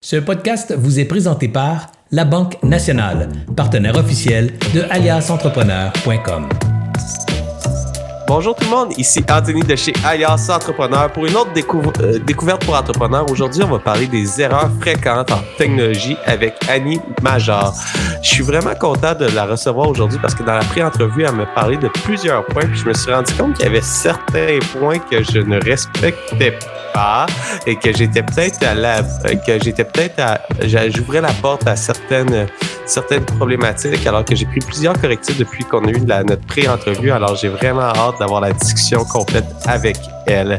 Ce podcast vous est présenté par La Banque Nationale, partenaire officiel de aliasentrepreneur.com. Bonjour tout le monde, ici Anthony de chez Alias Entrepreneur pour une autre euh, découverte pour entrepreneurs. Aujourd'hui, on va parler des erreurs fréquentes en technologie avec Annie Major. Je suis vraiment content de la recevoir aujourd'hui parce que dans la pré-entrevue, elle m'a parlé de plusieurs points puis je me suis rendu compte qu'il y avait certains points que je ne respectais pas et que j'étais peut-être à la, que j'étais peut-être à, j'ouvrais la porte à certaines, certaines problématiques alors que j'ai pris plusieurs correctifs depuis qu'on a eu la, notre pré-entrevue. Alors j'ai vraiment hâte d'avoir la discussion complète avec elle.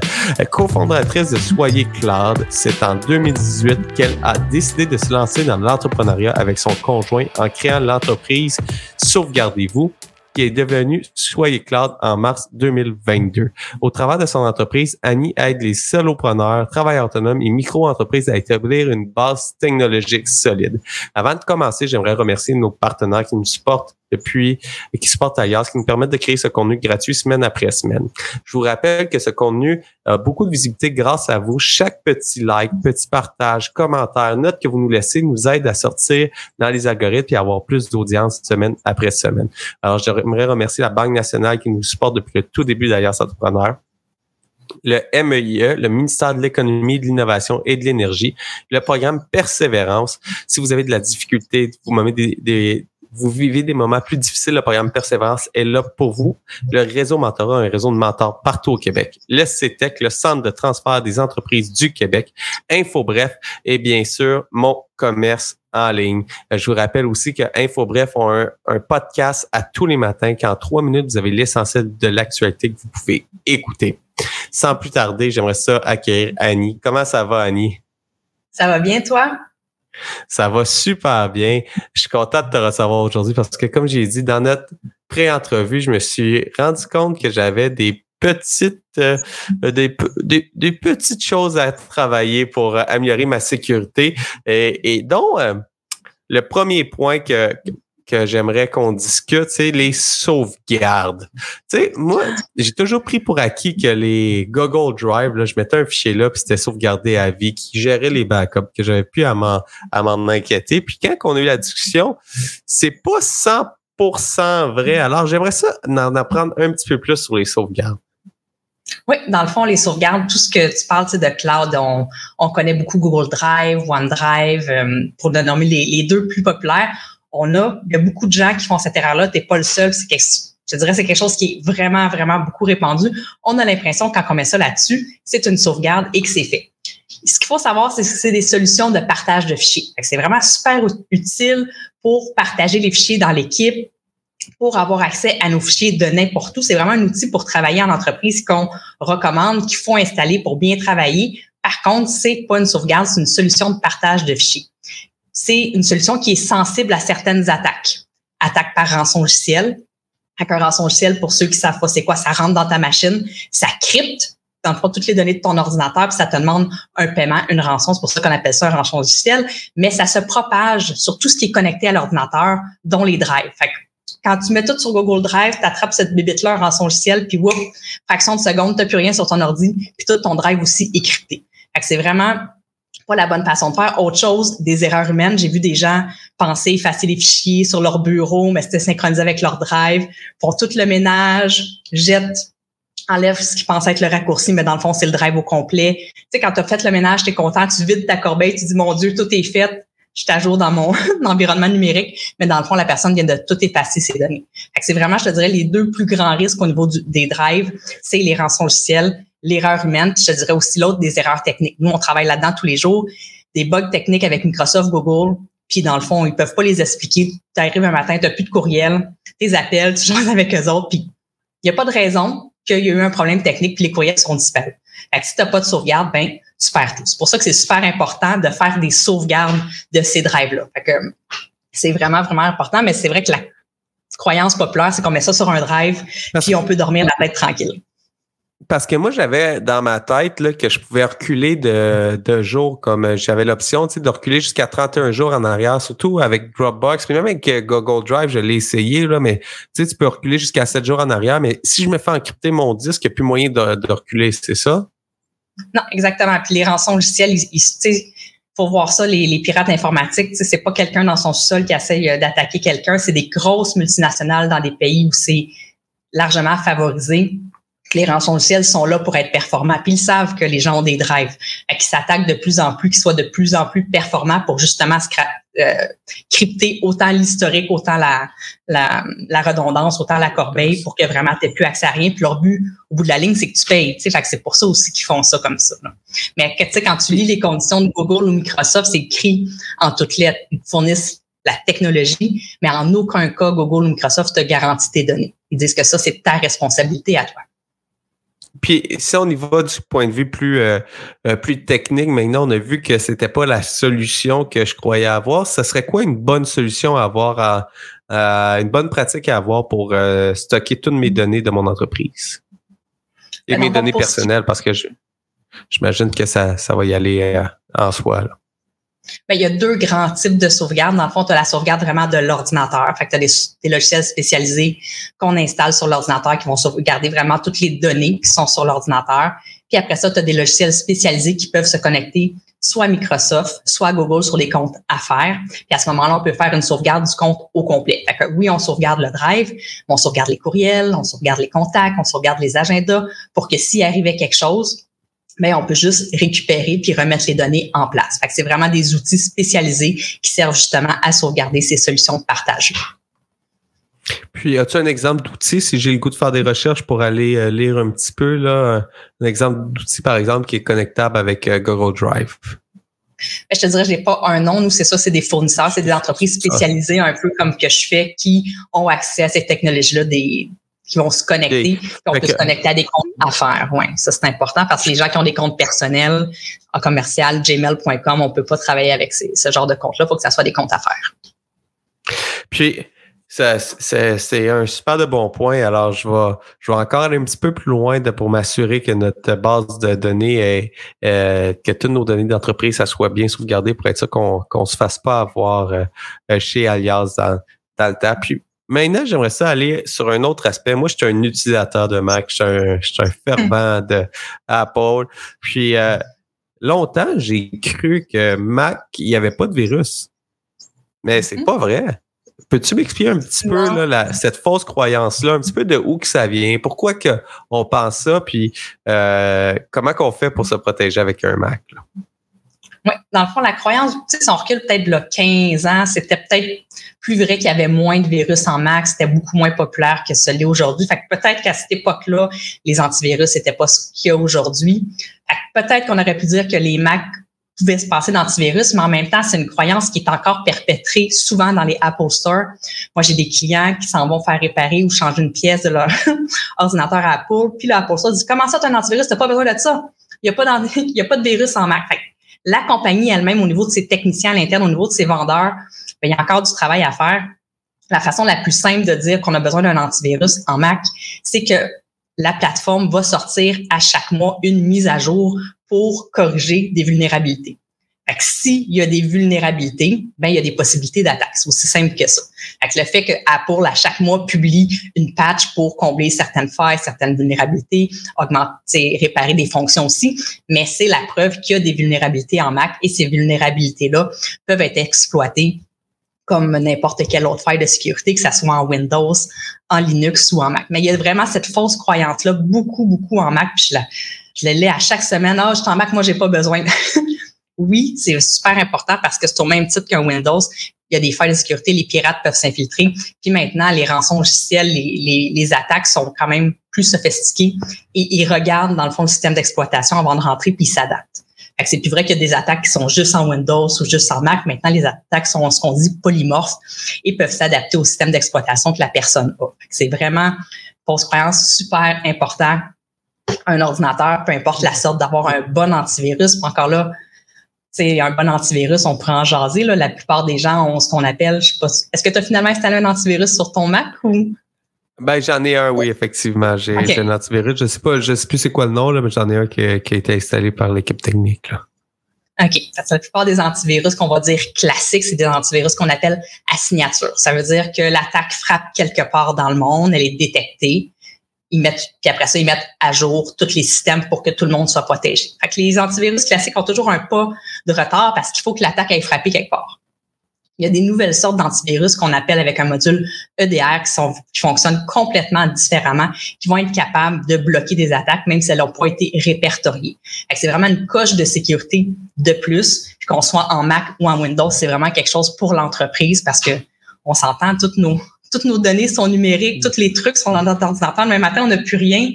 Cofondatrice de Soyez Cloud, c'est en 2018 qu'elle a décidé de se lancer dans l'entrepreneuriat avec son conjoint en créant l'entreprise Sauvegardez-vous qui est devenu Soyez Cloud en mars 2022. Au travers de son entreprise, Annie aide les solopreneurs, travailleurs autonomes et micro-entreprises à établir une base technologique solide. Avant de commencer, j'aimerais remercier nos partenaires qui nous supportent depuis qui se portent ailleurs, qui nous permet de créer ce contenu gratuit semaine après semaine. Je vous rappelle que ce contenu a beaucoup de visibilité grâce à vous. Chaque petit like, petit partage, commentaire, note que vous nous laissez nous aide à sortir dans les algorithmes et à avoir plus d'audience semaine après semaine. Alors, j'aimerais remercier la Banque nationale qui nous supporte depuis le tout début d'ailleurs, entrepreneur le MEIE, e, le ministère de l'économie, de l'innovation et de l'énergie, le programme Persévérance. Si vous avez de la difficulté, vous m'avez des, des, vous vivez des moments plus difficiles, le programme Persévérance est là pour vous. Le réseau Mentorat, un réseau de mentors partout au Québec. Le CETEC, le Centre de transfert des entreprises du Québec. Info Bref et bien sûr, mon commerce en ligne. Je vous rappelle aussi que InfoBref ont un, un podcast à tous les matins qu'en trois minutes, vous avez l'essentiel de l'actualité que vous pouvez écouter. Sans plus tarder, j'aimerais ça accueillir Annie. Comment ça va, Annie? Ça va bien, toi? Ça va super bien. Je suis content de te recevoir aujourd'hui parce que, comme j'ai dit, dans notre pré-entrevue, je me suis rendu compte que j'avais des petites euh, des, des, petites choses à travailler pour améliorer ma sécurité et, et dont euh, le premier point que, que j'aimerais qu'on discute, c'est les sauvegardes. Tu sais, moi, j'ai toujours pris pour acquis que les Google Drive, là, je mettais un fichier là, puis c'était sauvegardé à vie, qui gérait les backups, que j'avais plus à m'en, à m'en inquiéter. Puis quand on a eu la discussion, c'est pas 100% vrai. Alors, j'aimerais ça en apprendre un petit peu plus sur les sauvegardes. Oui, dans le fond, les sauvegardes, tout ce que tu parles de cloud, on, on connaît beaucoup Google Drive, OneDrive, euh, pour nommer les, deux plus populaires on a, il y a beaucoup de gens qui font cette erreur-là. T'es pas le seul. C'est je dirais, c'est quelque chose qui est vraiment, vraiment beaucoup répandu. On a l'impression quand on met ça là-dessus, c'est une sauvegarde et que c'est fait. Ce qu'il faut savoir, c'est que c'est des solutions de partage de fichiers. C'est vraiment super utile pour partager les fichiers dans l'équipe, pour avoir accès à nos fichiers de n'importe où. C'est vraiment un outil pour travailler en entreprise qu'on recommande, qu'il faut installer pour bien travailler. Par contre, c'est pas une sauvegarde, c'est une solution de partage de fichiers c'est une solution qui est sensible à certaines attaques. Attaque par rançon logiciel. Un rançon logiciel, pour ceux qui savent pas c'est quoi, ça rentre dans ta machine, ça crypte dans le toutes les données de ton ordinateur, puis ça te demande un paiement, une rançon. C'est pour ça qu'on appelle ça un rançon logiciel. Mais ça se propage sur tout ce qui est connecté à l'ordinateur, dont les drives. Fait quand tu mets tout sur Google Drive, tu attrapes cette bébite-là en rançon logiciel, puis whoop, fraction de seconde, tu plus rien sur ton ordi, puis tout ton drive aussi est crypté. Fait que c'est vraiment pas la bonne façon de faire. Autre chose, des erreurs humaines. J'ai vu des gens penser effacer les fichiers sur leur bureau, mais c'était synchronisé avec leur drive, font tout le ménage, jettent, enlèvent ce qui pensait être le raccourci, mais dans le fond, c'est le drive au complet. Tu sais, quand tu as fait le ménage, tu es content, tu vides ta corbeille, tu dis, mon Dieu, tout est fait, je suis à jour dans mon environnement numérique, mais dans le fond, la personne vient de tout effacer ses données. c'est vraiment, je te dirais, les deux plus grands risques au niveau des drives, c'est les rançons logiciels l'erreur humaine, puis je te dirais aussi l'autre des erreurs techniques. Nous, on travaille là-dedans tous les jours, des bugs techniques avec Microsoft, Google, puis dans le fond, ils peuvent pas les expliquer. Tu arrives un matin, tu n'as plus de courriel, tes appels, tu joues avec eux autres, puis il n'y a pas de raison qu'il y ait eu un problème technique, puis les courriels sont disparus. Fait que si tu n'as pas de sauvegarde, ben tu perds tout. C'est pour ça que c'est super important de faire des sauvegardes de ces drives-là. Fait que c'est vraiment, vraiment important, mais c'est vrai que la croyance populaire, c'est qu'on met ça sur un drive, puis on peut dormir la tête tranquille parce que moi, j'avais dans ma tête là, que je pouvais reculer de, de jours, comme euh, j'avais l'option de reculer jusqu'à 31 jours en arrière, surtout avec Dropbox, puis même avec euh, Google Drive, je l'ai essayé, là, mais tu peux reculer jusqu'à 7 jours en arrière. Mais si je me fais encrypter mon disque, il n'y a plus moyen de, reculer, c'est ça? Non, exactement. Puis les rançons logicielles, il, faut voir ça, les, les pirates informatiques, c'est pas quelqu'un dans son sol qui essaye d'attaquer quelqu'un, c'est des grosses multinationales dans des pays où c'est largement favorisé les rançongiciels sont là pour être performants. Puis ils savent que les gens ont des drives. Qui s'attaquent de plus en plus, qu'ils soient de plus en plus performants pour justement euh, crypter autant l'historique, autant la, la, la, redondance, autant la corbeille pour que vraiment tu plus accès à rien. Puis leur but, au bout de la ligne, c'est que tu payes. C'est pour ça aussi qu'ils font ça comme ça. Là. Mais quand tu lis les conditions de Google ou Microsoft, c'est écrit en toutes lettres. Ils fournissent la technologie, mais en aucun cas, Google ou Microsoft te garantit tes données. Ils disent que ça, c'est ta responsabilité à toi. Puis si on y va du point de vue plus, euh, euh, plus technique, maintenant on a vu que c'était pas la solution que je croyais avoir. Ce serait quoi une bonne solution à avoir, à, une bonne pratique à avoir pour euh, stocker toutes mes données de mon entreprise? Et ben, mes données personnelles parce que j'imagine que ça, ça va y aller en soi. Là. Ben, il y a deux grands types de sauvegarde. Dans le fond, tu as la sauvegarde vraiment de l'ordinateur. Fait que tu as des, logiciels spécialisés qu'on installe sur l'ordinateur qui vont sauvegarder vraiment toutes les données qui sont sur l'ordinateur. Puis après ça, tu as des logiciels spécialisés qui peuvent se connecter soit à Microsoft, soit à Google sur les comptes affaires. Puis à ce moment-là, on peut faire une sauvegarde du compte au complet. Fait que oui, on sauvegarde le drive, on sauvegarde les courriels, on sauvegarde les contacts, on sauvegarde les agendas pour que s'il arrivait quelque chose, mais on peut juste récupérer puis remettre les données en place. c'est vraiment des outils spécialisés qui servent justement à sauvegarder ces solutions de partage. Puis, as-tu un exemple d'outil, si j'ai le goût de faire des recherches pour aller euh, lire un petit peu, là, un exemple d'outil, par exemple, qui est connectable avec euh, Google Drive? Ben, je te dirais, je n'ai pas un nom. Nous, c'est ça, c'est des fournisseurs, c'est des entreprises spécialisées, un peu comme que je fais, qui ont accès à ces technologies-là, des, qui vont se connecter, puis on peut se connecter à des comptes affaires. Ouais, ça c'est important parce que les gens qui ont des comptes personnels en commercial, gmail.com, on peut pas travailler avec ce genre de comptes-là. Il faut que ça soit des comptes affaires. Puis, c'est un super de bon point. Alors, je vais, je vais encore aller un petit peu plus loin de, pour m'assurer que notre base de données est, euh, que toutes nos données d'entreprise, ça soit bien sauvegardé pour être sûr qu'on ne se fasse pas avoir euh, chez Alias dans, dans le temps. Puis, Maintenant, j'aimerais ça aller sur un autre aspect. Moi, je suis un utilisateur de Mac, je suis un, je suis un fervent de Apple. Puis euh, longtemps, j'ai cru que Mac, il n'y avait pas de virus. Mais c'est mm-hmm. pas vrai. Peux-tu m'expliquer un petit peu là, cette fausse croyance-là, un petit peu de où que ça vient, pourquoi que on pense ça, puis euh, comment qu'on fait pour se protéger avec un Mac? Là? Dans le fond, la croyance, tu sais, si on recule peut-être là 15 ans, c'était peut-être plus vrai qu'il y avait moins de virus en Mac, c'était beaucoup moins populaire que ce l'est aujourd'hui. Fait que peut-être qu'à cette époque-là, les antivirus n'étaient pas ce qu'il y a aujourd'hui. Peut-être qu'on aurait pu dire que les Mac pouvaient se passer d'antivirus, mais en même temps, c'est une croyance qui est encore perpétrée souvent dans les Apple Store. Moi, j'ai des clients qui s'en vont faire réparer ou changer une pièce de leur ordinateur Apple, puis l'Apple Store dit comment ça, tu as un antivirus, t'as pas besoin de ça. Il n'y a pas a pas de virus en Mac. La compagnie elle-même, au niveau de ses techniciens à l'interne, au niveau de ses vendeurs, ben, il y a encore du travail à faire. La façon la plus simple de dire qu'on a besoin d'un antivirus en Mac, c'est que la plateforme va sortir à chaque mois une mise à jour pour corriger des vulnérabilités. Que s'il y a des vulnérabilités, ben il y a des possibilités d'attaque. C'est aussi simple que ça. Fait le fait que Apple, à chaque mois, publie une patch pour combler certaines failles, certaines vulnérabilités, augmenter, réparer des fonctions aussi, mais c'est la preuve qu'il y a des vulnérabilités en Mac et ces vulnérabilités-là peuvent être exploitées comme n'importe quelle autre faille de sécurité, que ça soit en Windows, en Linux ou en Mac. Mais il y a vraiment cette fausse croyance-là, beaucoup, beaucoup en Mac. Puis je la, je l'ai à chaque semaine. Ah, je suis en Mac, moi, j'ai pas besoin. oui, c'est super important parce que c'est au même titre qu'un Windows. Il y a des failles de sécurité, les pirates peuvent s'infiltrer. Puis maintenant, les rançons logiciels, les, les, attaques sont quand même plus sophistiquées et ils regardent dans le fond le système d'exploitation avant de rentrer puis ils s'adaptent. C'est plus vrai qu'il y a des attaques qui sont juste en Windows ou juste en Mac. Maintenant, les attaques sont ce qu'on dit polymorphes et peuvent s'adapter au système d'exploitation que la personne a. C'est vraiment, pour croyance, super important. Un ordinateur, peu importe la sorte, d'avoir un bon antivirus. Encore là, c'est un bon antivirus, on prend en jaser. Là. La plupart des gens ont ce qu'on appelle, je sais pas, est-ce que tu as finalement installé un antivirus sur ton Mac ou? Ben, j'en ai un, oui, effectivement. J'ai un antivirus. Je sais pas, je sais plus c'est quoi le nom, là, mais j'en ai un qui, a été installé par l'équipe technique. Là. OK. La plupart des antivirus qu'on va dire classiques, c'est des antivirus qu'on appelle à signature. Ça veut dire que l'attaque frappe quelque part dans le monde, elle est détectée, ils mettent, puis après ça, ils mettent à jour tous les systèmes pour que tout le monde soit protégé. Fait que les antivirus classiques ont toujours un pas de retard parce qu'il faut que l'attaque aille frapper quelque part. Il y a des nouvelles sortes d'antivirus qu'on appelle avec un module EDR qui, sont, qui fonctionnent complètement différemment, qui vont être capables de bloquer des attaques, même si elles n'ont pas été répertoriées. C'est vraiment une coche de sécurité de plus, qu'on soit en Mac ou en Windows, c'est vraiment quelque chose pour l'entreprise parce que on s'entend, toutes nos, toutes nos données sont numériques, tous les trucs sont dans notre ordinateur. Mais matin, on n'a plus rien.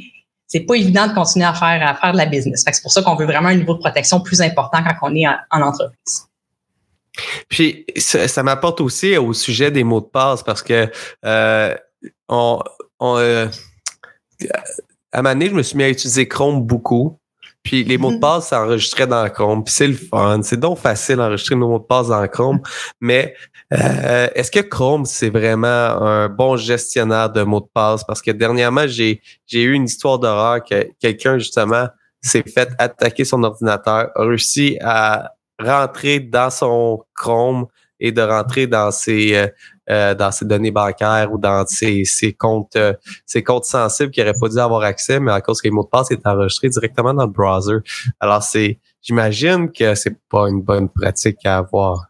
C'est pas évident de continuer à faire, de la business. c'est pour ça qu'on veut vraiment un niveau de protection plus important quand on est en entreprise. Puis ça, m'apporte aussi au sujet des mots de passe parce que euh, euh, à moment donné, je me suis mis à utiliser Chrome beaucoup. Puis les mots de passe s'enregistraient dans Chrome. Puis c'est le fun. C'est donc facile d'enregistrer nos mots de passe dans Chrome. Mais euh, est-ce que Chrome, c'est vraiment un bon gestionnaire de mots de passe? Parce que dernièrement, j'ai, j'ai eu une histoire d'horreur que quelqu'un, justement, s'est fait attaquer son ordinateur, a réussi à rentrer dans son Chrome et de rentrer dans ses euh, dans ses données bancaires ou dans ses, ses comptes euh, ses comptes sensibles qui n'auraient pas dû avoir accès, mais à cause que les mots de passe est enregistré directement dans le browser. Alors c'est j'imagine que c'est pas une bonne pratique à avoir.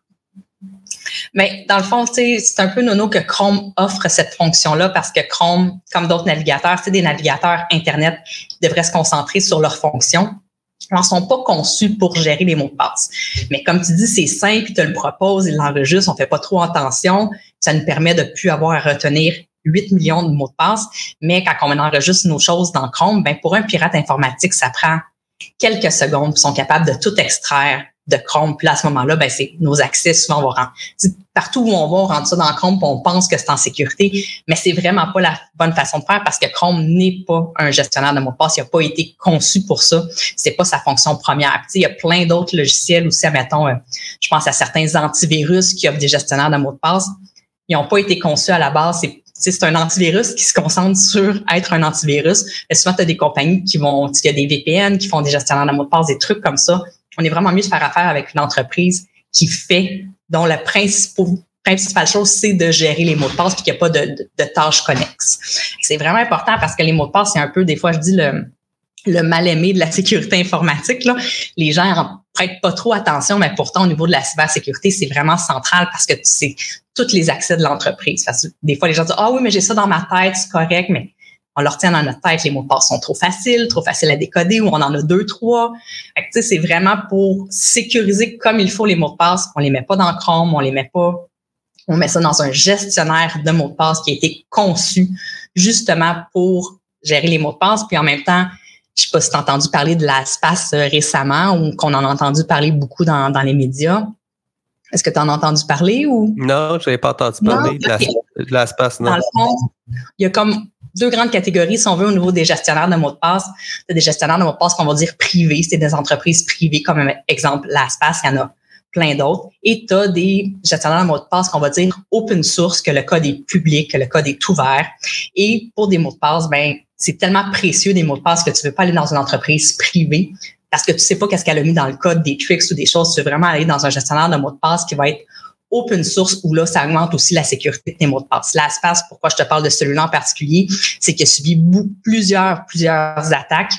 Mais dans le fond, c'est un peu nono que Chrome offre cette fonction-là parce que Chrome, comme d'autres navigateurs, c'est des navigateurs Internet qui devraient se concentrer sur leurs fonctions ne sont pas conçus pour gérer les mots de passe. Mais comme tu dis, c'est simple, il te le propose, il l'enregistre, on fait pas trop attention. Ça nous permet de plus avoir à retenir 8 millions de mots de passe. Mais quand on enregistre nos choses dans Chrome, ben pour un pirate informatique, ça prend quelques secondes. Ils sont capables de tout extraire de Chrome. Puis là, à ce moment-là, ben, c'est nos accès, souvent, on va rendre, partout où on va, on rentre ça dans Chrome, puis on pense que c'est en sécurité, mais c'est vraiment pas la bonne façon de faire parce que Chrome n'est pas un gestionnaire de mots de passe. Il n'a pas été conçu pour ça. C'est pas sa fonction première. il y a plein d'autres logiciels aussi, admettons, euh, je pense à certains antivirus qui offrent des gestionnaires de mots de passe. Ils n'ont pas été conçus à la base. C'est c'est un antivirus qui se concentre sur être un antivirus. Et souvent, tu as des compagnies qui vont, il y a des VPN qui font des gestionnaires de mots de passe, des trucs comme ça on est vraiment mieux de faire affaire avec une entreprise qui fait, dont la principale chose, c'est de gérer les mots de passe puis qu'il n'y a pas de, tâches connexes. C'est vraiment important parce que les mots de passe, c'est un peu, des fois, je dis le, mal-aimé de la sécurité informatique. Là. Les gens ne prêtent pas trop attention, mais pourtant, au niveau de la cybersécurité, c'est vraiment central parce que c'est tous les accès de l'entreprise. Des fois, les gens disent, ah oui, mais j'ai ça dans ma tête, c'est correct, mais on leur tient dans notre tête, les mots de passe sont trop faciles, trop faciles à décoder, ou on en a deux, trois. c'est vraiment pour sécuriser comme il faut les mots de passe. On les met pas dans Chrome, on les met pas, on met ça dans un gestionnaire de mots de passe qui a été conçu justement pour gérer les mots de passe. Puis en même temps, je sais pas si tu as entendu parler de l'espace euh, récemment ou qu'on en a entendu parler beaucoup dans, dans les médias. Est-ce que tu en as entendu parler ou? Non, je n'avais pas entendu parler de l'espace, non. Dans le fond, il y a comme deux grandes catégories, si on veut, au niveau des gestionnaires de mots de passe. Des gestionnaires de mots de passe qu'on va dire privés. C'est des entreprises privées, comme exemple LastPass, il y en a plein d'autres. Et tu as des gestionnaires de mots de passe qu'on va dire open source, que le code est public, que le code est ouvert. Et pour des mots de passe, ben c'est tellement précieux des mots de passe que tu veux pas aller dans une entreprise privée parce que tu sais pas qu'est-ce qu'elle a mis dans le code, des tricks ou des choses. Tu veux vraiment aller dans un gestionnaire de mots de passe qui va être open source où là, ça augmente aussi la sécurité de tes mots de passe. LastPass, pourquoi je te parle de celui-là en particulier, c'est qu'il a subi plusieurs, plusieurs attaques.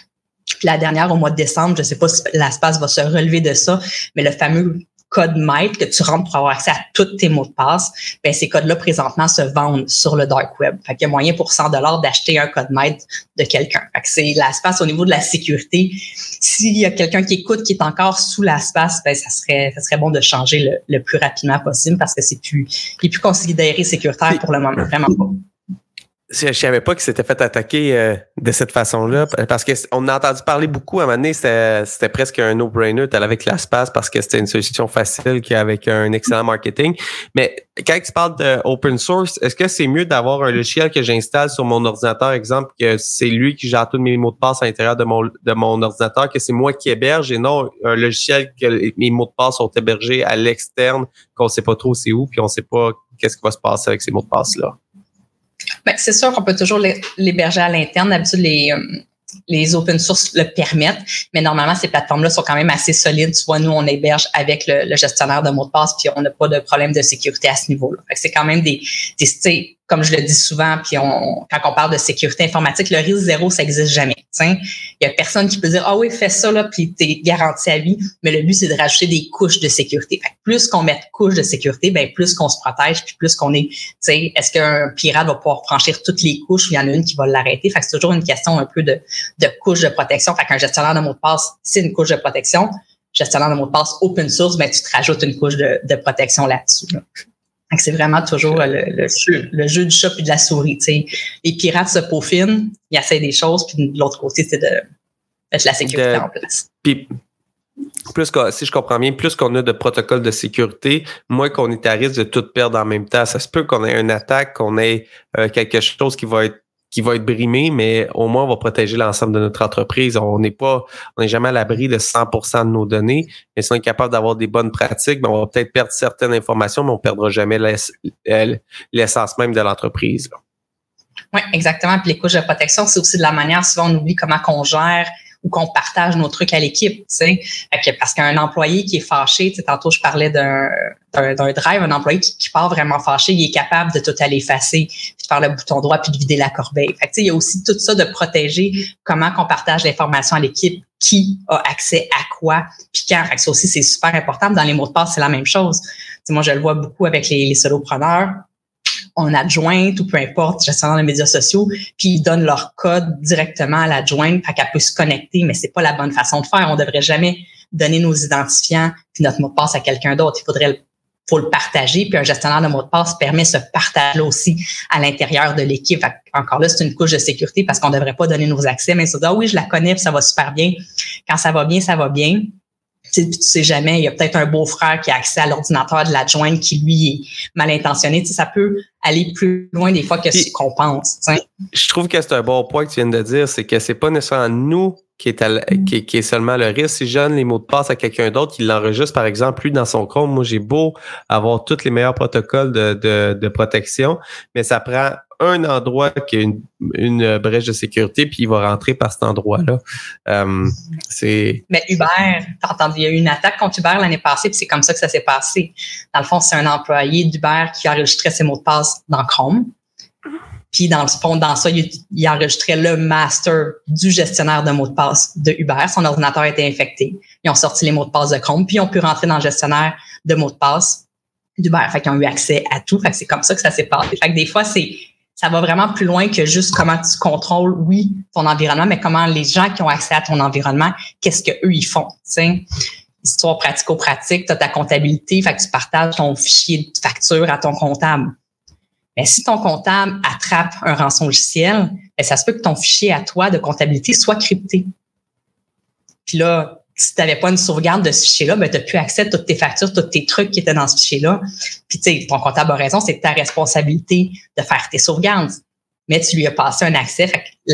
Puis la dernière, au mois de décembre, je ne sais pas si LastPass va se relever de ça, mais le fameux code maître que tu rentres pour avoir accès à tous tes mots de passe, ben ces codes-là présentement se vendent sur le dark web. Fait qu'il y a moyen pour 100 dollars d'acheter un code maître de quelqu'un. Fait que c'est l'espace au niveau de la sécurité. S'il y a quelqu'un qui écoute qui est encore sous l'espace, ben ça serait ça serait bon de changer le, plus rapidement possible parce que c'est plus il est plus considéré sécuritaire pour le moment, vraiment pas je savais pas qu'il s'était fait attaquer euh, de cette façon-là parce qu'on a entendu parler beaucoup à un moment donné, c'était presque un no-brainer avec l'espace parce que c'était une solution facile qui avec un excellent marketing. Mais quand tu parles de open source, est-ce que c'est mieux d'avoir un logiciel que j'installe sur mon ordinateur, exemple, que c'est lui qui gère tous mes mots de passe à l'intérieur de mon, de mon ordinateur, que c'est moi qui héberge et non un logiciel que mes mots de passe sont hébergés à l'externe, qu'on sait pas trop c'est où, puis on sait pas qu'est-ce qui va se passer avec ces mots de passe-là? Ben, c'est sûr qu'on peut toujours l'héberger à l'interne. D'habitude, les, euh, les open source le permettent, mais normalement, ces plateformes-là sont quand même assez solides. Soit nous, on héberge avec le, gestionnaire de mots de passe, puis on n'a pas de problème de sécurité à ce niveau-là. C'est quand même des, des comme je le dis souvent, puis on, quand on parle de sécurité informatique, le risque zéro, ça existe jamais. Il y a personne qui peut dire ah oui, fais ça là, puis t'es garanti à vie. Mais le but c'est de rajouter des couches de sécurité. plus qu'on met de couches de sécurité, ben plus qu'on se protège, puis plus qu'on est. Est-ce qu'un pirate va pouvoir franchir toutes les couches ou il y en a une qui va l'arrêter? Fait que c'est toujours une question un peu de, de couche de protection. Fait qu'un gestionnaire de mot de passe, c'est une couche de protection. Gestionnaire de mot de passe open source, ben tu te rajoutes une couche de, de protection là-dessus. là c'est vraiment toujours le, le, jeu, le jeu du chat et de la souris. Les pirates se peaufinent, ils essaient des choses, puis de l'autre côté, c'est de mettre la sécurité en place. Puis, plus si je comprends bien, plus qu'on a de protocoles de sécurité, moins qu'on est à risque de tout perdre en même temps. Ça se peut qu'on ait une attaque, qu'on ait euh, quelque chose qui va être qui va être brimé, mais au moins on va protéger l'ensemble de notre entreprise. On n'est pas, on n'est jamais à l'abri de 100% de nos données, mais si on est capable d'avoir des bonnes pratiques, ben on va peut-être perdre certaines informations, mais on perdra jamais l'essence même de l'entreprise. Oui, exactement. Puis les couches de protection, c'est aussi de la manière, souvent on oublie comment qu'on gère ou qu'on partage nos trucs à l'équipe, tu sais. Parce qu'un employé qui est fâché, tu sais, tantôt je parlais d'un drive, un employé qui, part vraiment fâché, il est capable de tout aller effacer, puis de faire le bouton droit, puis de vider la corbeille. Fait il y a aussi tout ça de protéger comment qu'on partage l'information à l'équipe, qui a accès à quoi, puis quand. Fait que ça aussi, c'est super important. Dans les mots de passe, c'est la même chose. moi, je le vois beaucoup avec les, les solopreneurs en adjointe ou peu importe, gestionnaire de médias sociaux, puis ils donnent leur code directement à l'adjointe pour qu'elle puisse se connecter, mais c'est pas la bonne façon de faire. On devrait jamais donner nos identifiants puis notre mot de passe à quelqu'un d'autre. Il faudrait faut le partager. Puis un gestionnaire de mot de passe permet ce partage aussi à l'intérieur de l'équipe. Encore là, c'est une couche de sécurité parce qu'on ne devrait pas donner nos accès, mais ça dit, ah oui, je la connais, puis ça va super bien. Quand ça va bien, ça va bien tu sais jamais, il y a peut-être un beau-frère qui a accès à l'ordinateur de l'adjointe qui, lui, est mal intentionné. Tu sais, ça peut aller plus loin des fois que ce qu'on pense. Je trouve que c'est un bon point que tu viens de dire, c'est que c'est pas nécessairement nous qui est, mm. qui, est, seulement le risque. Si je donne les mots de passe à quelqu'un d'autre, qui l'enregistre, par exemple, lui dans son compte, moi, j'ai beau avoir tous les meilleurs protocoles de, de, de protection, mais ça prend un endroit qui a une, une, brèche de sécurité, puis il va rentrer par cet endroit-là. Euh. Mais Uber, t'as entendu, il y a eu une attaque contre Uber l'année passée, puis c'est comme ça que ça s'est passé. Dans le fond, c'est un employé d'Uber qui enregistrait ses mots de passe dans Chrome. Puis dans le fond, dans ça, il, il, enregistrait le master du gestionnaire de mots de passe de Uber. Son ordinateur a été infecté. Ils ont sorti les mots de passe de Chrome, puis ils ont pu rentrer dans le gestionnaire de mots de passe d'Uber. Fait qu'ils ont eu accès à tout. Fait que c'est comme ça que ça s'est passé. Fait que des fois, c'est ça va vraiment plus loin que juste comment tu contrôles, oui, ton environnement, mais comment les gens qui ont accès à ton environnement, qu'est-ce que eux ils font, tu Histoire pratico-pratique, tu as ta comptabilité, fait que tu partages ton fichier de facture à ton comptable. Mais si ton comptable attrape un rançon logiciel, ben, ça se peut que ton fichier à toi de comptabilité soit crypté. Puis là, si tu n'avais pas une sauvegarde de ce fichier-là, ben, tu n'as plus accès à toutes tes factures, tous tes trucs qui étaient dans ce fichier-là. Puis, tu sais, ton comptable a raison, c'est ta responsabilité de faire tes sauvegardes. Mais tu lui as passé un accès. Fait que,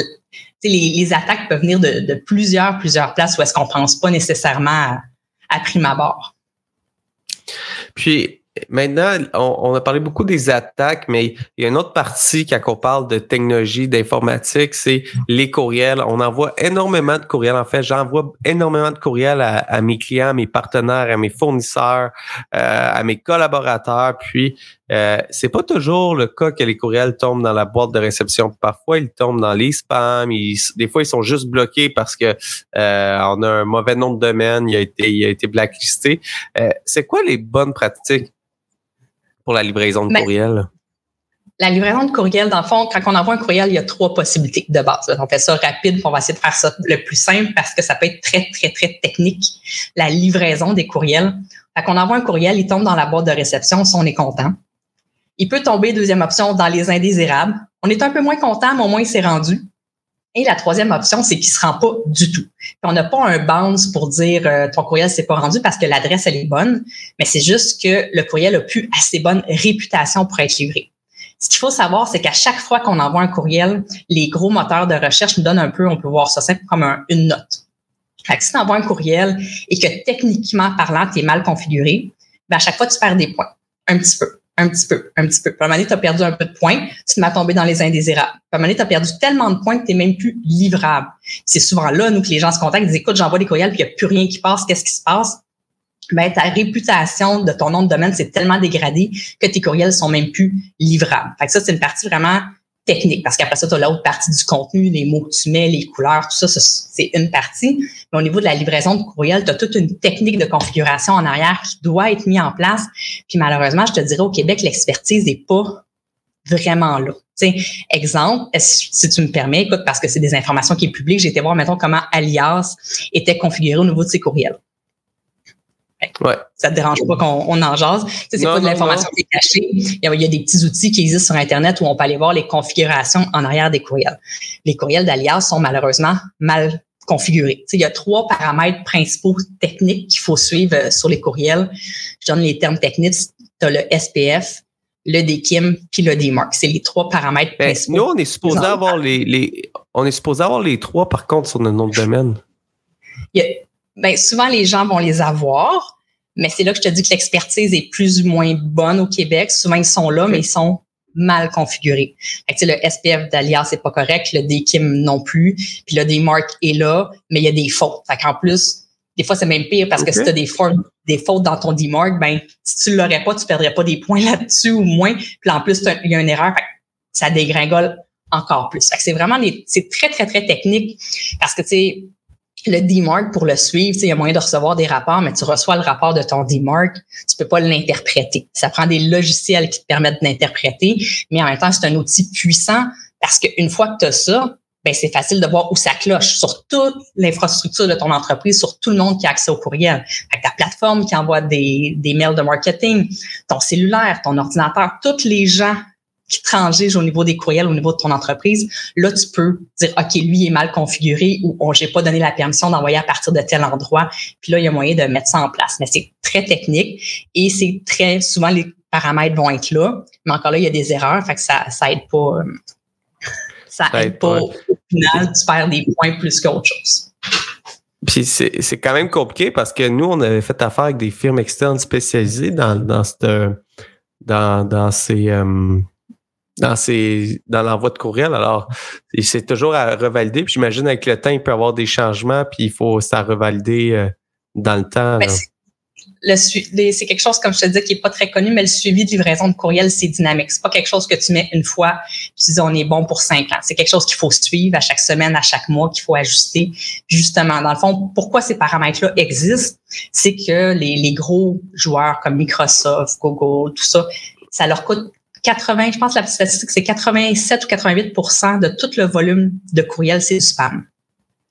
les, les attaques peuvent venir de, plusieurs, plusieurs places où est-ce qu'on pense pas nécessairement à, à prime abord. Puis, Maintenant, on, a parlé beaucoup des attaques, mais il y a une autre partie quand on parle de technologie, d'informatique, c'est les courriels. On envoie énormément de courriels. En fait, j'envoie énormément de courriels à, mes clients, à mes partenaires, à mes fournisseurs, euh, à mes collaborateurs. Puis, euh, c'est pas toujours le cas que les courriels tombent dans la boîte de réception. Parfois, ils tombent dans les spams. des fois, ils sont juste bloqués parce que euh, on a un mauvais nom de domaine. Il a été, il a été blacklisté. Euh, c'est quoi les bonnes pratiques pour la livraison de courriel? La livraison de courriel, dans le fond, quand on envoie un courriel, il y a trois possibilités de base. On fait ça rapide, on va essayer de faire ça le plus simple parce que ça peut être très, très, très technique, la livraison des courriels. Quand on envoie un courriel, il tombe dans la boîte de réception si on est content. Il peut tomber, deuxième option, dans les indésirables. On est un peu moins content, mais au moins il s'est rendu. Et la troisième option, c'est qu'il se rend pas du tout. on n'a pas un bounce pour dire euh, ton courriel s'est pas rendu parce que l'adresse elle est bonne, mais c'est juste que le courriel a plus assez bonne réputation pour être livré. Ce qu'il faut savoir, c'est qu'à chaque fois qu'on envoie un courriel, les gros moteurs de recherche nous donnent un peu, on peut voir ça simple comme une note. Fait que si tu envoies un courriel et que techniquement parlant, tu es mal configuré, ben à chaque fois, tu perds des points. Un petit peu un petit peu, un petit peu. Puis à un moment donné, tu as perdu un peu de points, tu à tomber dans les indésirables. Puis à un moment donné, tu as perdu tellement de points que tu n'es même plus livrable. C'est souvent là, nous, que les gens se contactent, ils disent, écoute, j'envoie des courriels, puis il n'y a plus rien qui passe, qu'est-ce qui se passe? ben, ta réputation de ton nom de domaine s'est tellement dégradée que tes courriels sont même plus livrables. Fait que ça, c'est une partie vraiment technique, parce qu'après ça, tu as l'autre partie du contenu, les mots que tu mets, les couleurs, tout ça, c'est une partie. Mais au niveau de la livraison de courriel, tu as toute une technique de configuration en arrière qui doit être mise en place. Puis malheureusement, je te dirais, au Québec, l'expertise n'est pas vraiment là. sais, exemple, si tu me permets, écoute, parce que c'est des informations qui sont publiques, j'ai été voir, mettons, comment Alias était configuré au niveau de ses courriels. Ouais. Ça te dérange pas qu'on on en jase? C'est pas de l'information qui est cachée. Il y, a, il y, a, des petits outils qui existent sur Internet où on peut aller voir les configurations en arrière des courriels. Les courriels d'Alias sont malheureusement mal configurés. il y a trois paramètres principaux techniques qu'il faut suivre euh, sur les courriels. Je donne les termes techniques. Tu as le SPF, le DKIM puis le DMARC. C'est les trois paramètres ben, principaux. Nous, on est supposé avoir les, les, on est supposé avoir les trois, par contre, sur notre nom de domaine. Il y a, ben, souvent les gens vont les avoir, mais c'est là que je te dis que l'expertise est plus ou moins bonne au Québec. Souvent, ils sont là, mais ils sont mal configurés. Fait le SPF d'Alias, c'est pas correct, le DKIM non plus, puis le DMARC est là, mais il y a des fautes. Fait qu'en plus, des fois, c'est même pire parce que si tu as des fautes, des fautes dans ton DMARC, ben, si tu l'aurais pas, tu perdrais pas des points là-dessus ou moins. Puis en plus, il y a une erreur, ça dégringole encore plus. c'est vraiment c'est très, très, très technique parce que, tu sais, le DMARC pour le suivre, il y a moyen de recevoir des rapports, mais tu reçois le rapport de ton DMARC, tu peux pas l'interpréter. Ça prend des logiciels qui te permettent d'interpréter, mais en même temps, c'est un outil puissant parce qu'une fois que tu as ça, ben c'est facile de voir où ça cloche sur toute l'infrastructure de ton entreprise, sur tout le monde qui a accès au courriel. Avec ta plateforme qui envoie des, des mails de marketing, ton cellulaire, ton ordinateur, tous les gens qui transigent au niveau des courriels, au niveau de ton entreprise, là, tu peux dire, OK, lui est mal configuré ou oh, j'ai pas donné la permission d'envoyer à partir de tel endroit. Puis là, il y a moyen de mettre ça en place. Mais c'est très technique et c'est très souvent les paramètres vont être là. Mais encore là, il y a des erreurs, fait que ça, ça aide pas. Euh, ça, aide pas. Au final, tu perds des points plus qu'autre chose. Puis c'est quand même compliqué parce que nous, on avait fait affaire avec des firmes externes spécialisées dans, dans, cette, dans, dans ces, euh, dans dans l'envoi de courriel. Alors, c'est toujours à revalider. Puis j'imagine avec le temps, il peut y avoir des changements, puis il faut ça revalider euh, dans le temps. Ben, c'est quelque chose, comme je te disais, qui est pas très connu, mais le suivi de livraison de courriel, c'est dynamique. C'est pas quelque chose que tu mets une fois, puis tu dis on est bon pour cinq ans. C'est quelque chose qu'il faut suivre à chaque semaine, à chaque mois, qu'il faut ajuster. Justement, dans le fond, pourquoi ces paramètres-là existent, c'est que les, les gros joueurs comme Microsoft, Google, tout ça, ça leur coûte 80, je pense que la statistique, c'est 87 ou 88% de tout le volume de courriel, c'est du spam.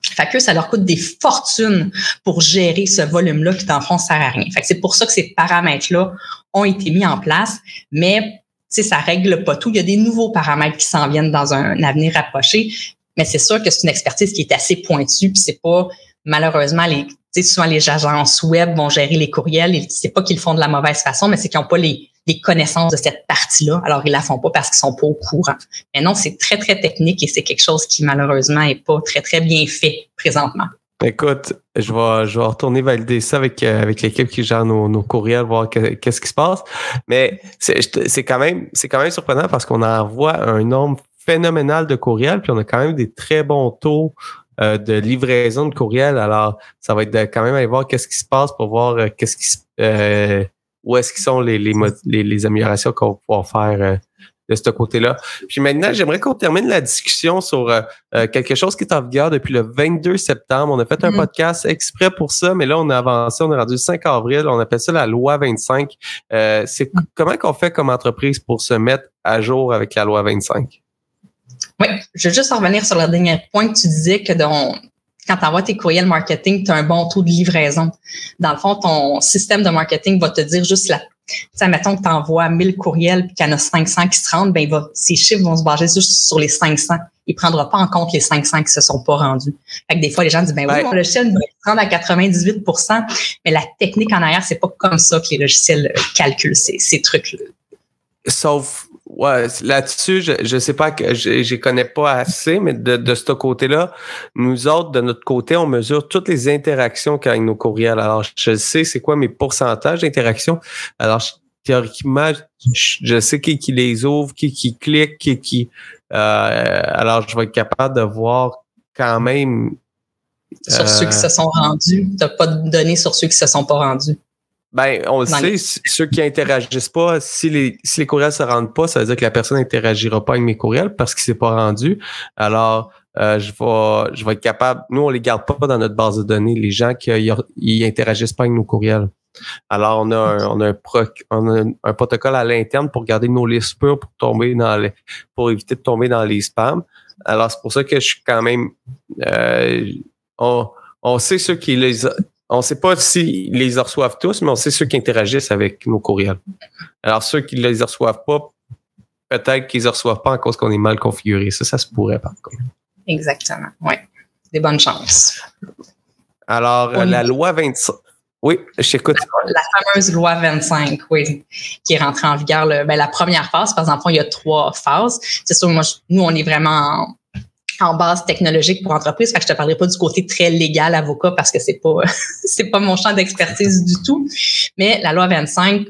Fait que ça leur coûte des fortunes pour gérer ce volume-là qui, dans le fond, sert à rien. Fait que c'est pour ça que ces paramètres-là ont été mis en place, mais ça règle pas tout. Il y a des nouveaux paramètres qui s'en viennent dans un avenir rapproché, mais c'est sûr que c'est une expertise qui est assez pointue, puis c'est pas malheureusement les souvent les agences web vont gérer les courriels, c'est pas qu'ils le font de la mauvaise façon, mais c'est qu'ils n'ont pas les des connaissances de cette partie-là. Alors, ils la font pas parce qu'ils sont pas au courant. Mais non, c'est très, très technique et c'est quelque chose qui, malheureusement, est pas très, très bien fait présentement. Écoute, je vais, retourner valider ça avec, euh, avec l'équipe qui gère nos, courriels, voir qu'est-ce qui se passe. Mais c'est quand même, c'est quand même surprenant parce qu'on envoie un nombre phénoménal de courriels, puis on a quand même des très bons taux euh, de livraison de courriels. Alors, ça va être quand même aller voir qu'est-ce qui se passe pour voir euh, qu'est-ce qui se où est-ce qu'ils sont les, les, les, améliorations qu'on va pouvoir faire euh, de ce côté-là. Puis maintenant, j'aimerais qu'on termine la discussion sur euh, euh, quelque chose qui est en vigueur depuis le 22 septembre. On a fait un mm-hmm. podcast exprès pour ça, mais là, on a avancé, on est rendu le 5 avril, on appelle ça la loi 25. c'est mm. comment qu'on fait comme entreprise pour se mettre à jour avec la loi 25? Oui, je veux juste revenir sur le dernier point que tu disais que dans, quand tu envoies tes courriels marketing, tu as un bon taux de livraison. Dans le fond, ton système de marketing va te dire juste la. sais, mettons que tu envoies 1000 courriels et qu'il y en a 500 qui se rendent, ben, va, ces chiffres vont se baser juste sur les 500. Il prendra pas en compte les 500 qui se sont pas rendus. Fait que des fois, les gens disent, ben oui, le logiciel va se rendre à 98% mais la technique en arrière, c'est pas comme ça que les logiciels calculent ces, ces trucs-là. Sauf Ouais, là-dessus, je, je sais pas que je, je connais pas assez, mais de, de ce côté-là, nous autres, de notre côté, on mesure toutes les interactions avec nos courriels. Alors, je sais c'est quoi mes pourcentages d'interactions. Alors, théoriquement, je, sais qui, qui les ouvre, qui, qui clique, qui, qui euh, alors je vais être capable de voir quand même sur ceux qui euh, se sont rendus. Tu n'as pas de données sur ceux qui se sont pas rendus. Ben, on le sait, ceux qui interagissent pas, si les, si les courriels se rendent pas, ça veut dire que la personne n'interagira pas avec mes courriels parce qu'il s'est pas rendu. Alors, euh, je vais je vais être capable. Nous, on les garde pas dans notre base de données, les gens qui ils interagissent pas avec nos courriels. Alors, on a un, on a un, on a un protocole à l'interne pour garder nos listes pures pour tomber dans les, pour éviter de tomber dans les spams. Alors, c'est pour ça que je suis quand même, euh, on, on sait ceux qui les, on ne sait pas si les reçoivent tous, mais on sait ceux qui interagissent avec nos courriels. Alors, ceux qui ne les reçoivent pas, peut-être qu'ils ne les reçoivent pas en cause qu'on est mal configuré. Ça, ça se pourrait, par contre. Exactement. Oui. Des bonnes chances. Alors, la loi 25. Oui, je t'écoute. La fameuse loi 25, oui, qui est rentrée en vigueur, ben, la première phase. Par exemple, il y a trois phases. C'est sûr, moi, nous, on est vraiment en base technologique pour entreprise. Fait que je te parlerai pas du côté très légal avocat parce que c'est pas c'est pas mon champ d'expertise du tout. Mais la loi 25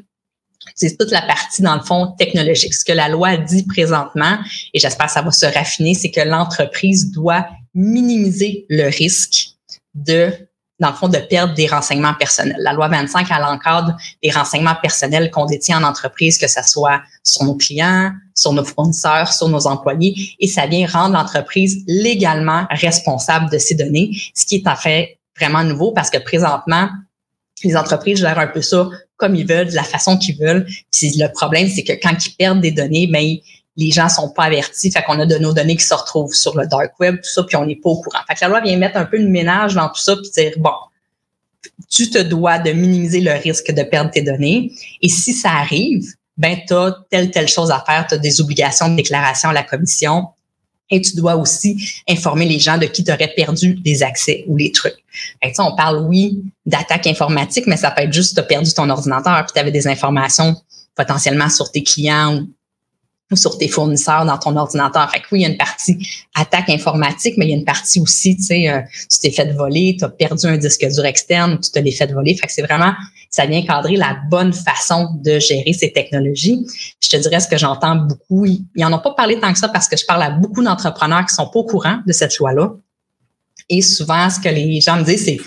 c'est toute la partie dans le fond technologique. Ce que la loi dit présentement et j'espère que ça va se raffiner, c'est que l'entreprise doit minimiser le risque de dans le fond, de perdre des renseignements personnels. La loi 25, elle encadre les renseignements personnels qu'on détient en entreprise, que ce soit sur nos clients, sur nos fournisseurs, sur nos employés, et ça vient rendre l'entreprise légalement responsable de ces données, ce qui est en fait vraiment nouveau parce que présentement, les entreprises gèrent un peu ça comme ils veulent, de la façon qu'ils veulent. Puis le problème, c'est que quand ils perdent des données, ben les gens sont pas avertis, fait qu'on a de nos données qui se retrouvent sur le dark web, tout ça, puis on n'est pas au courant. Fait que la loi vient mettre un peu de ménage dans tout ça, puis dire bon, tu te dois de minimiser le risque de perdre tes données. Et si ça arrive, ben tu as telle telle chose à faire, tu as des obligations de déclaration à la commission. Et tu dois aussi informer les gens de qui tu perdu des accès ou les trucs. Fait on parle, oui, d'attaque informatique, mais ça peut être juste tu as perdu ton ordinateur puis tu avais des informations potentiellement sur tes clients ou ou sur tes fournisseurs dans ton ordinateur. Fait que oui, il y a une partie attaque informatique, mais il y a une partie aussi, tu sais, euh, tu t'es fait voler, tu as perdu un disque dur externe, tu te l'es fait voler. Fait que c'est vraiment, ça vient cadrer la bonne façon de gérer ces technologies. Je te dirais ce que j'entends beaucoup. Ils en ont pas parlé tant que ça parce que je parle à beaucoup d'entrepreneurs qui sont pas au courant de cette loi-là. Et souvent, ce que les gens me disent, c'est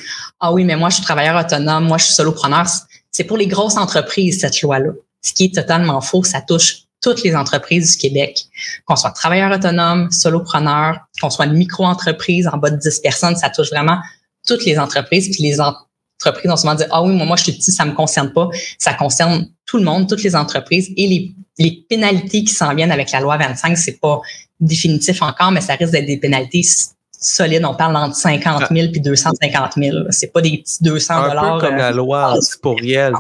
Ah oui, mais moi, je suis travailleur autonome, moi, je suis solopreneur. C'est pour les grosses entreprises, cette loi-là. Ce qui est totalement faux, ça touche toutes les entreprises du Québec, qu'on soit travailleur autonome, solopreneur, qu'on soit une micro-entreprise en bas de 10 personnes, ça touche vraiment toutes les entreprises. Puis les entreprises ont souvent dit, ah oui, moi, moi, je suis petit, ça me concerne pas. Ça concerne tout le monde, toutes les entreprises et les, les pénalités qui s'en viennent avec la loi 25, c'est pas définitif encore, mais ça risque d'être des pénalités solides. On parle entre 50 000 puis 250 000. C'est pas des petits 200 dollars. Un peu comme la euh, loi antipourrielle.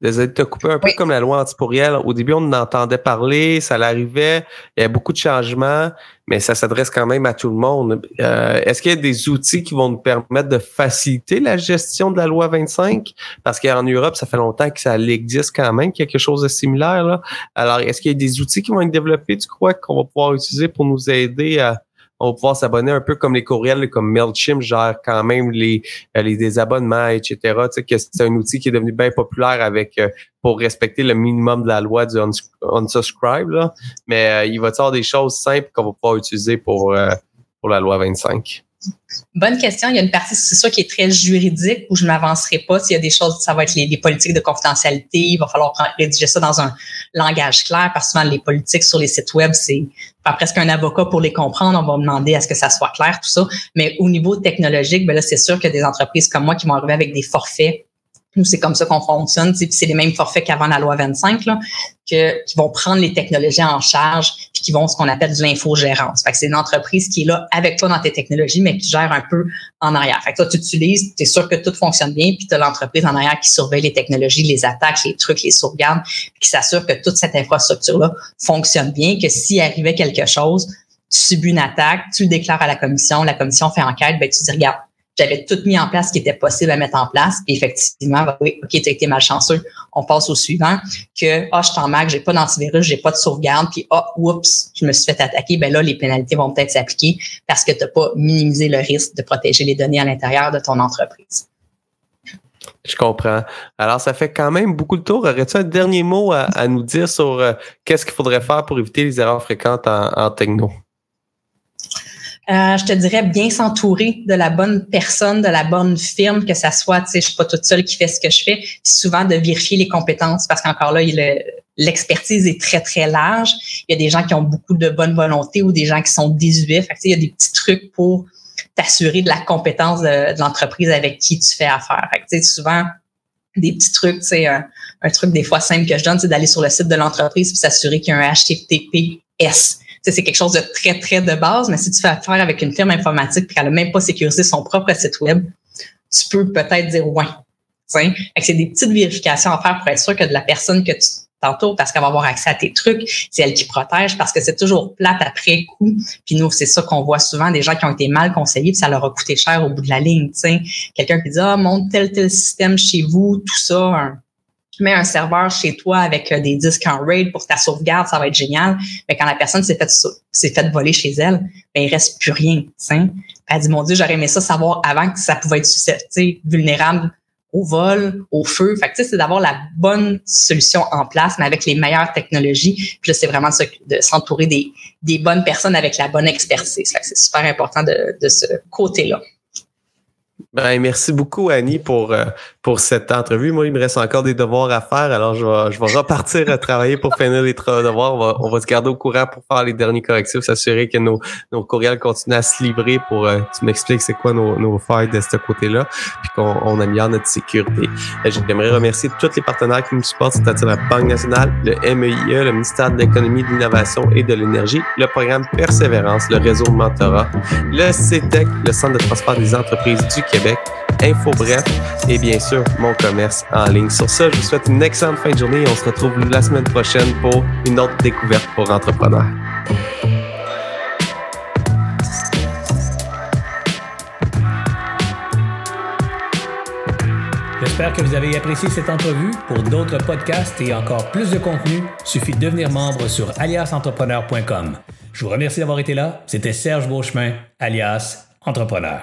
Désolé de te couper un peu comme la loi antipourrielle. Au début, on en entendait parler, ça l'arrivait, il y a beaucoup de changements, mais ça s'adresse quand même à tout le monde. Euh, est-ce qu'il y a des outils qui vont nous permettre de faciliter la gestion de la loi 25? Parce qu'en Europe, ça fait longtemps que ça existe quand même, quelque chose de similaire. Là. Alors, est-ce qu'il y a des outils qui vont être développés, tu crois, qu'on va pouvoir utiliser pour nous aider à, on va pouvoir s'abonner un peu comme les courriels, comme MailChimp gère quand même les, euh, les désabonnements, etc. Tu sais, que c'est un outil qui est devenu bien populaire avec euh, pour respecter le minimum de la loi du unsubscribe. Là. Mais euh, il va y avoir des choses simples qu'on va pouvoir utiliser pour, pour la loi 25. Bonne question. Il y a une partie, c'est sûr, qui est très juridique où je m'avancerai pas. S'il y a des choses, ça va être les, politiques de confidentialité. Il va falloir rédiger ça dans un langage clair parce que souvent, les politiques sur les sites web, c'est presque un avocat pour les comprendre. On va demander à ce que ça soit clair, tout ça. Mais au niveau technologique, ben là, c'est sûr que des entreprises comme moi qui vont arriver avec des forfaits nous, c'est comme ça qu'on fonctionne. C'est les mêmes forfaits qu'avant la loi 25, là, que, qui vont prendre les technologies en charge puis qui vont ce qu'on appelle de l'infogérance. Que c'est une entreprise qui est là avec toi dans tes technologies, mais qui gère un peu en arrière. Fait que toi, tu utilises, tu es sûr que tout fonctionne bien, puis tu as l'entreprise en arrière qui surveille les technologies, les attaques, les trucs, les sauvegardes, qui s'assure que toute cette infrastructure-là fonctionne bien, que s'il arrivait quelque chose, tu subis une attaque, tu le déclares à la commission, la commission fait enquête, ben tu dis, regarde, j'avais tout mis en place ce qui était possible à mettre en place. Et effectivement, ben oui, OK, tu as été malchanceux. On passe au suivant. Que, ah, je t'en je j'ai pas d'antivirus, j'ai pas de sauvegarde, puis ah, oups, je me suis fait attaquer. Ben là, les pénalités vont peut-être s'appliquer parce que tu n'as pas minimisé le risque de protéger les données à l'intérieur de ton entreprise. Je comprends. Alors, ça fait quand même beaucoup de tour. Aurais-tu un dernier mot à, nous dire sur euh, qu'est-ce qu'il faudrait faire pour éviter les erreurs fréquentes en, en techno? Euh, je te dirais bien s'entourer de la bonne personne, de la bonne firme, que ça soit, tu sais, je suis pas toute seule qui fait ce que je fais. souvent de vérifier les compétences parce qu'encore là, l'expertise est très, très large. Il y a des gens qui ont beaucoup de bonne volonté ou des gens qui sont désuets. Fait il y a des petits trucs pour t'assurer de la compétence de, l'entreprise avec qui tu fais affaire. Fait que, souvent, des petits trucs, tu sais, un, truc des fois simple que je donne, c'est d'aller sur le site de l'entreprise et s'assurer qu'il y a un HTTPS c'est quelque chose de très, très de base, mais si tu fais affaire avec une firme informatique et qu'elle n'a même pas sécurisé son propre site web, tu peux peut-être dire ouais. C'est des petites vérifications à faire pour être sûr que de la personne que tu t'entoures, parce qu'elle va avoir accès à tes trucs, c'est elle qui protège, parce que c'est toujours plate après coup. Puis nous, c'est ça qu'on voit souvent, des gens qui ont été mal conseillés, puis ça leur a coûté cher au bout de la ligne. Quelqu'un qui dit Ah, monte tel, tel système chez vous, tout ça, tu mets un serveur chez toi avec euh, des disques en RAID pour ta sauvegarde, ça va être génial. Mais quand la personne s'est fait, s'est fait voler chez elle, ben, il reste plus rien. Elle dit, mon Dieu, j'aurais aimé ça savoir avant que ça pouvait être vulnérable au vol, au feu. Fait que, c'est d'avoir la bonne solution en place, mais avec les meilleures technologies. Puis là, c'est vraiment de s'entourer des, des bonnes personnes avec la bonne expertise. c'est super important de, de ce côté-là. Ben, merci beaucoup, Annie, pour, euh, pour cette entrevue. Moi, il me reste encore des devoirs à faire, alors je vais, je vais repartir à travailler pour finir les devoirs. On va, on va se garder au courant pour faire les derniers correctifs, s'assurer que nos, nos courriels continuent à se livrer pour, euh, tu m'expliques c'est quoi nos, nos failles de ce côté-là, puis qu'on on améliore notre sécurité. Euh, j'aimerais remercier tous les partenaires qui nous supportent, c'est-à-dire la Banque nationale, le MEIE, le ministère de l'Économie, de l'Innovation et de l'Énergie, le programme Persévérance, le réseau Mentorat, le CETEC, le Centre de transport des entreprises du Québec, Info Bref et bien sûr mon commerce en ligne. Sur ça, je vous souhaite une excellente fin de journée et on se retrouve la semaine prochaine pour une autre découverte pour entrepreneurs. J'espère que vous avez apprécié cette entrevue. Pour d'autres podcasts et encore plus de contenu, suffit de devenir membre sur aliasentrepreneur.com. Je vous remercie d'avoir été là. C'était Serge Beauchemin, alias Entrepreneur.